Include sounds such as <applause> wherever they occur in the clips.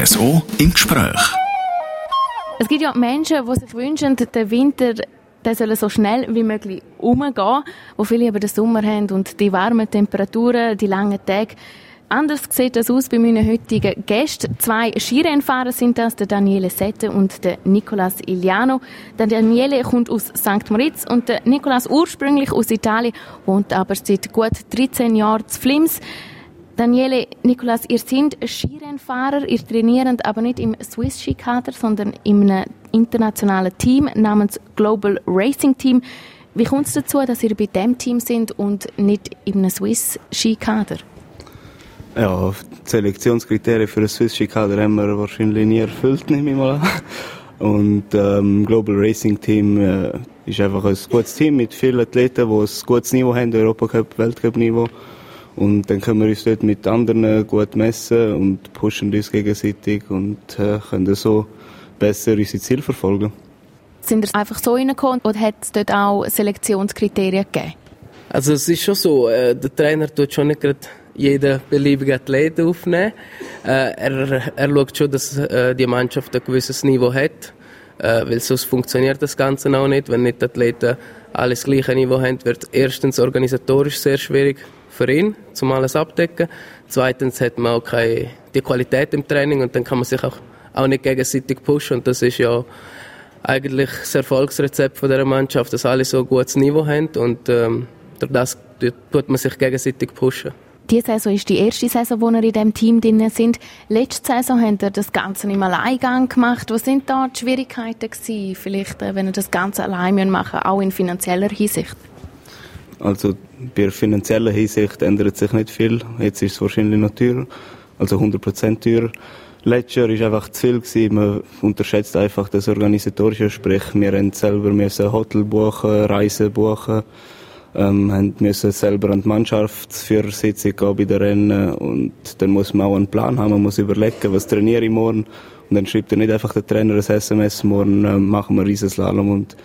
RSO im Gespräch. Es gibt ja Menschen, die sich wünschen, der Winter der soll so schnell wie möglich umgehen, wo viele aber den Sommer haben und die warmen Temperaturen, die langen Tage. Anders sieht das aus bei meinen heutigen Gästen. Zwei Skirennfahrer sind das, der Daniele Sette und der Nicolas Iliano. Der Daniele kommt aus St. Moritz und der Nicolas ursprünglich aus Italien, wohnt aber seit gut 13 Jahren zu Flims. Daniele, Nicolas, ihr seid Skirennfahrer, ihr trainiert aber nicht im Swiss Ski Kader, sondern in einem internationalen Team namens Global Racing Team. Wie kommt es dazu, dass ihr bei dem Team sind und nicht in einem Swiss Ski Kader? Ja, die Selektionskriterien für einen Swiss Ski Kader haben wir wahrscheinlich nie erfüllt, nehme ich mal an. Und ähm, Global Racing Team äh, ist einfach ein gutes Team mit vielen Athleten, die ein gutes Niveau haben, Europacup, Weltcup-Niveau. Und dann können wir uns dort mit anderen gut messen und pushen uns gegenseitig und äh, können so besser unsere Ziele verfolgen. Sind ihr einfach so reingekommen oder hat es dort auch Selektionskriterien gegeben? Also es ist schon so, äh, der Trainer tut schon nicht gerade jeden beliebigen Athleten aufnehmen. Äh, er, er schaut schon, dass äh, die Mannschaft ein gewisses Niveau hat, äh, weil sonst funktioniert das Ganze auch nicht. Wenn nicht die Athleten alles gleiche Niveau haben, wird erstens organisatorisch sehr schwierig für ihn, um alles abdecken. Zweitens hat man auch keine, die Qualität im Training und dann kann man sich auch, auch nicht gegenseitig pushen und das ist ja eigentlich das Erfolgsrezept von der Mannschaft, dass alle so ein gutes Niveau haben und ähm, durch das tut man sich gegenseitig pushen. Diese Saison ist die erste Saison, wo ihr in diesem Team drin sind. Letzte Saison habt ihr das Ganze im Alleingang gemacht. Was sind da die Schwierigkeiten gewesen? Vielleicht, äh, wenn ihr das Ganze allein machen müsst, auch in finanzieller Hinsicht? Also bei finanzieller Hinsicht ändert sich nicht viel. Jetzt ist es wahrscheinlich noch teurer, also 100% teurer. Letztes Jahr war einfach zu viel. Gewesen. Man unterschätzt einfach das Organisatorische. Sprich, wir haben selber müssen Hotel buchen, Reisen buchen, ähm, haben müssen selber an die Mannschaftsführersitzung gehen bei den Rennen und dann muss man auch einen Plan haben. Man muss überlegen, was trainiere ich morgen. Und dann schreibt er nicht einfach der Trainer ein SMS, morgen äh, machen wir Riesenslalom und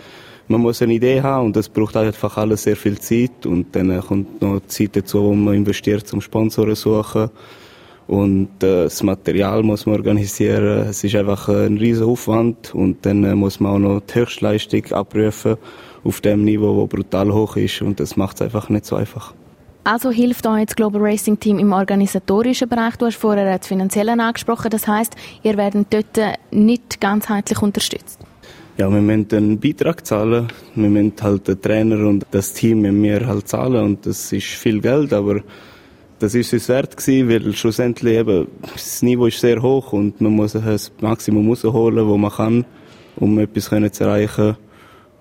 man muss eine Idee haben und das braucht einfach alles sehr viel Zeit und dann kommt noch Zeit dazu, wo man investiert zum Sponsoren suchen und äh, das Material muss man organisieren. Es ist einfach ein riesen Aufwand und dann äh, muss man auch noch die Höchstleistung abrufen auf dem Niveau, wo brutal hoch ist und das macht es einfach nicht so einfach. Also hilft euch das Global Racing Team im organisatorischen Bereich. Du hast vorher das Finanzielle angesprochen. Das heißt, ihr werdet dort nicht ganzheitlich unterstützt. Ja, wir müssen einen Beitrag zahlen. Wir müssen halt den Trainer und das Team wir halt zahlen und das ist viel Geld, aber das ist es wert gewesen, weil schlussendlich eben das Niveau ist sehr hoch und man muss das Maximum rausholen, wo man kann, um etwas zu erreichen.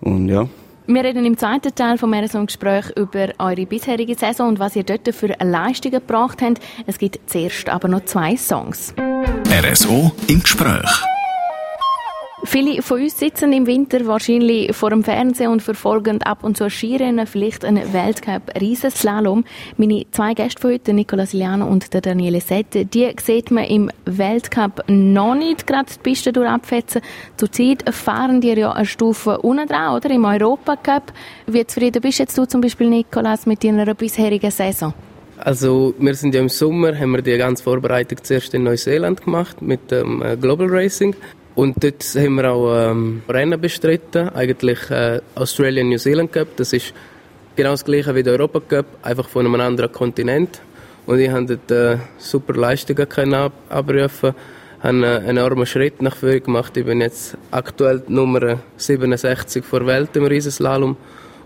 Und ja. Wir reden im zweiten Teil von unserem Gespräch über eure bisherige Saison und was ihr dort für Leistungen gebracht habt. Es gibt zuerst aber noch zwei Songs. RSO im Gespräch. Viele von uns sitzen im Winter wahrscheinlich vor dem Fernsehen und verfolgen ab und zu Skirennen, vielleicht einen Weltcup-Riesenslalom. Meine zwei Gäste von heute, Nicola Siliano und der Daniele Sette, die sieht man im Weltcup noch nicht gerade die Piste durchabfetzen. Zurzeit fahren die ja eine Stufe unten dran, oder? Im Europacup. Wie zufrieden bist jetzt du zum Beispiel, Nicolas, mit deiner bisherigen Saison? Also wir sind ja im Sommer, haben wir die ganze Vorbereitung zuerst in Neuseeland gemacht mit dem ähm, Global Racing. Und dort haben wir auch ähm, Rennen bestritten, eigentlich äh, Australian New Zealand Cup. Das ist genau das gleiche wie der Europa Cup, einfach von einem anderen Kontinent. Und ich habe dort äh, super Leistungen können ab abrufen, habe einen enormen Schritt nach vorne gemacht. Ich bin jetzt aktuell Nummer 67 vor Welt im Riesenslalom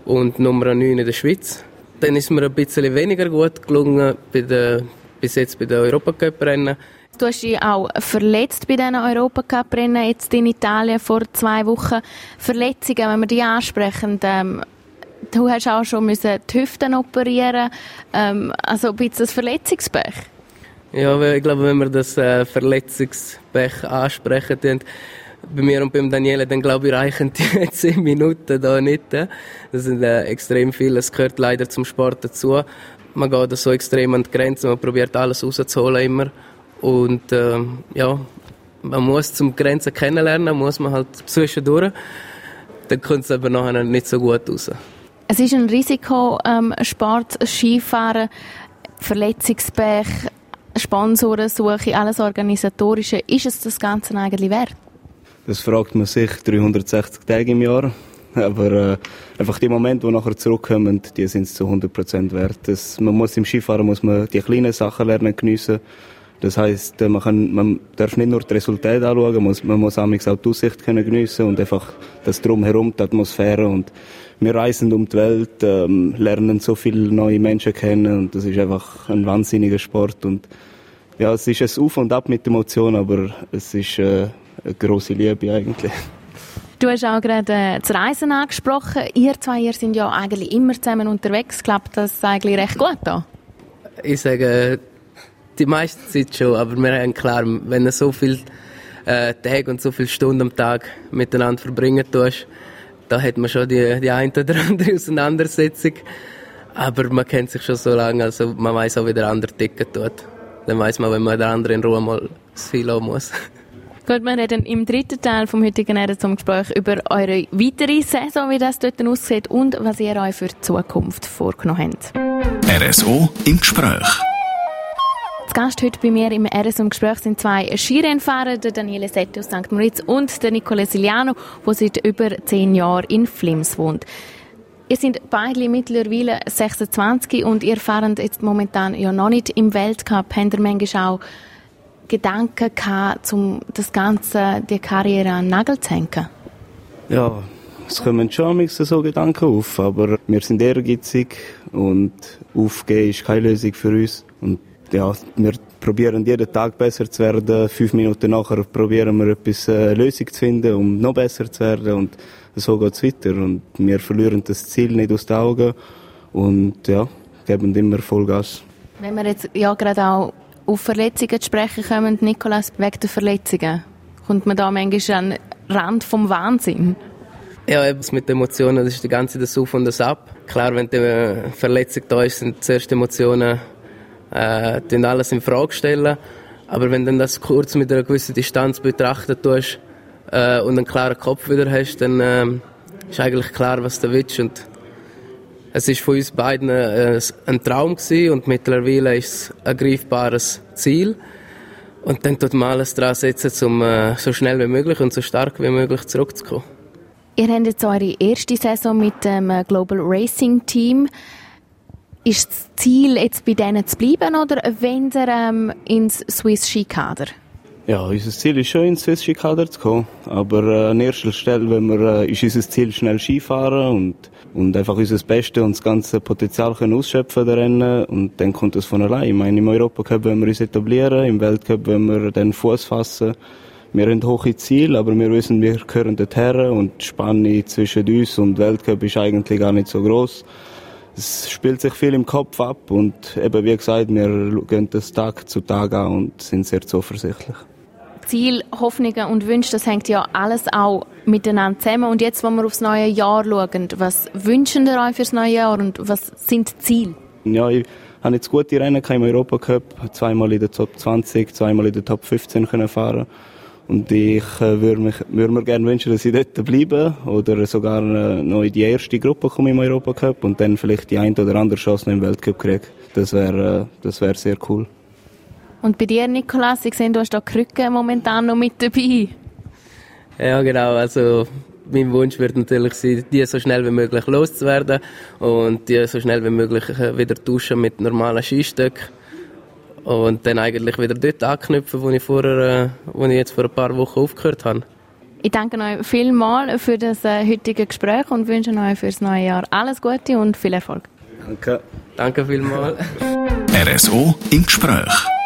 und Nummer 9 in der Schweiz. Dann ist mir ein bisschen weniger gut gelungen bei der, bis jetzt bei den Europacup-Rennen. Du hast dich auch verletzt bei diesen Europacup-Rennen jetzt in Italien vor zwei Wochen. Verletzungen, wenn wir die ansprechen, ähm, du hast auch schon müssen die Hüften operieren ähm, also ein bisschen das Verletzungspech. Ja, ich glaube, wenn wir das äh, Verletzungspech ansprechen, dann bei mir und beim Daniele, dann glaube ich, reichen die <laughs> zehn Minuten da nicht. Äh. Das sind äh, extrem viel. Es gehört leider zum Sport dazu. Man geht so extrem an die Grenzen, man probiert alles rauszuholen immer. Und äh, ja, man muss zum Grenzen kennenlernen, muss man halt zwischendurch. Dann kommt es aber nachher nicht so gut raus. Es ist ein Risikosport, ähm, Skifahren, Verletzungspech. Sponsorensuche, alles Organisatorische, ist es das Ganze eigentlich wert? Das fragt man sich 360 Tage im Jahr. Aber äh, einfach die Momente, die nachher zurückkommen, die sind es zu 100% wert. Das, man muss im Skifahren muss man die kleinen Sachen lernen geniessen. Das heißt, äh, man, kann, man darf nicht nur die Resultate anschauen, man muss, man muss auch die Aussicht können geniessen und einfach das Drumherum, die Atmosphäre und wir reisen um die Welt, ähm, lernen so viele neue Menschen kennen und das ist einfach ein wahnsinniger Sport und ja, es ist ein Auf und Ab mit Emotionen, aber es ist äh, eine große Liebe eigentlich. Du hast auch gerade äh, das Reisen angesprochen. Ihr zwei ihr sind ja eigentlich immer zusammen unterwegs. Klappt das eigentlich recht gut da? Ich sage, die meiste Zeit schon, aber wir haben klar, wenn du so viele äh, Tage und so viele Stunden am Tag miteinander verbringen tust, da hat man schon die, die eine oder andere <laughs> Auseinandersetzung. Aber man kennt sich schon so lange, also man weiß auch, wie der andere ticken tut. Dann weiß man, wenn man der andere in Ruhe mal das Viel muss. Gut, wir reden im dritten Teil vom heutigen Erde zum Gespräch über eure weitere Saison, wie das dort aussieht und was ihr euch für die Zukunft vorgenommen habt. RSO im Gespräch. Zu Gast heute bei mir im RSO im Gespräch sind zwei Skirennfahrer, der Daniele Setti aus St. Moritz und der Nicole Siliano, der seit über zehn Jahren in Flims wohnt. Ihr seid beide mittlerweile 26 und ihr fahrt jetzt momentan ja noch nicht im Weltcup. Habt ihr manchmal auch Gedanken gehabt, um das Ganze, die Karriere an den Nagel zu hängen? Ja, es kommen schon so Gedanken auf, aber wir sind ehrgeizig und aufgeben ist keine Lösung für uns. Und ja, wir probieren jeden Tag besser zu werden. Fünf Minuten nachher probieren wir etwas, eine äh, Lösung zu finden, um noch besser zu werden. Und so geht es weiter. Und wir verlieren das Ziel nicht aus den Augen und ja, geben immer Vollgas. Wenn wir jetzt ja gerade auch auf Verletzungen zu sprechen kommen, Nikolas, wegen der Verletzungen, kommt man da manchmal an den Rand vom Wahnsinn? Ja, eben mit Emotionen, das ist die ganze das Auf und das Ab. Klar, wenn die Verletzung da ist, sind zuerst Emotionen, äh, alles in Frage stellen. Aber wenn du das kurz mit einer gewissen Distanz betrachten tust äh, und einen klaren Kopf wieder hast, dann äh, ist eigentlich klar, was du willst. Und es ist von uns beiden äh, ein Traum gewesen und mittlerweile ist es ein greifbares Ziel. Und dann tut man alles daran setzen, um äh, so schnell wie möglich und so stark wie möglich zurückzukommen. Ihr habt jetzt eure erste Saison mit dem äh, Global Racing Team. Ist das Ziel, jetzt bei denen zu bleiben oder wenn ihr ähm, ins Swiss Ski Kader? Ja, unser Ziel ist schon ins Swiss Ski Kader zu kommen. Aber äh, an erster Stelle wenn wir, äh, ist unser Ziel schnell Skifahren und und einfach unser Bestes und das ganze Potenzial können ausschöpfen der Rennen und dann kommt es von allein. Ich meine, im Europacup wollen wir uns etablieren, im Weltcup wollen wir den Fuß fassen. Wir haben hohe Ziele, aber wir wissen, wir gehören dorthin und die Spanne zwischen uns und Weltcup ist eigentlich gar nicht so groß. Es spielt sich viel im Kopf ab und eben wie gesagt, wir gehen das Tag zu Tag an und sind sehr zuversichtlich. Ziel, Hoffnungen und Wünsche, das hängt ja alles auch miteinander zusammen. Und jetzt, wenn wir aufs neue Jahr schauen, was wünschen ihr euch fürs neue Jahr und was sind die Ziele? Ja, ich habe jetzt gute Rennen im Europacup, zweimal in der Top 20, zweimal in der Top 15 können fahren und ich äh, würde, mich, würde mir gerne wünschen, dass ich dort bleibe oder sogar äh, noch in die erste Gruppe komme im Europacup und dann vielleicht die ein oder andere Chance noch im Weltcup kriege. Das wäre äh, das wär sehr cool. Und bei dir, Nikolas, ich sehe, du hast da Krücken momentan noch mit dabei. Ja, genau. Also, mein Wunsch wird natürlich sein, die so schnell wie möglich loszuwerden und die so schnell wie möglich äh, wieder tauschen mit normalen Skistöcken. Und dann eigentlich wieder dort anknüpfen, wo ich, vorher, äh, wo ich jetzt vor ein paar Wochen aufgehört habe. Ich danke euch vielmals für das äh, heutige Gespräch und wünsche euch für das neue Jahr alles Gute und viel Erfolg. Danke. Danke vielmals. RSO im Gespräch.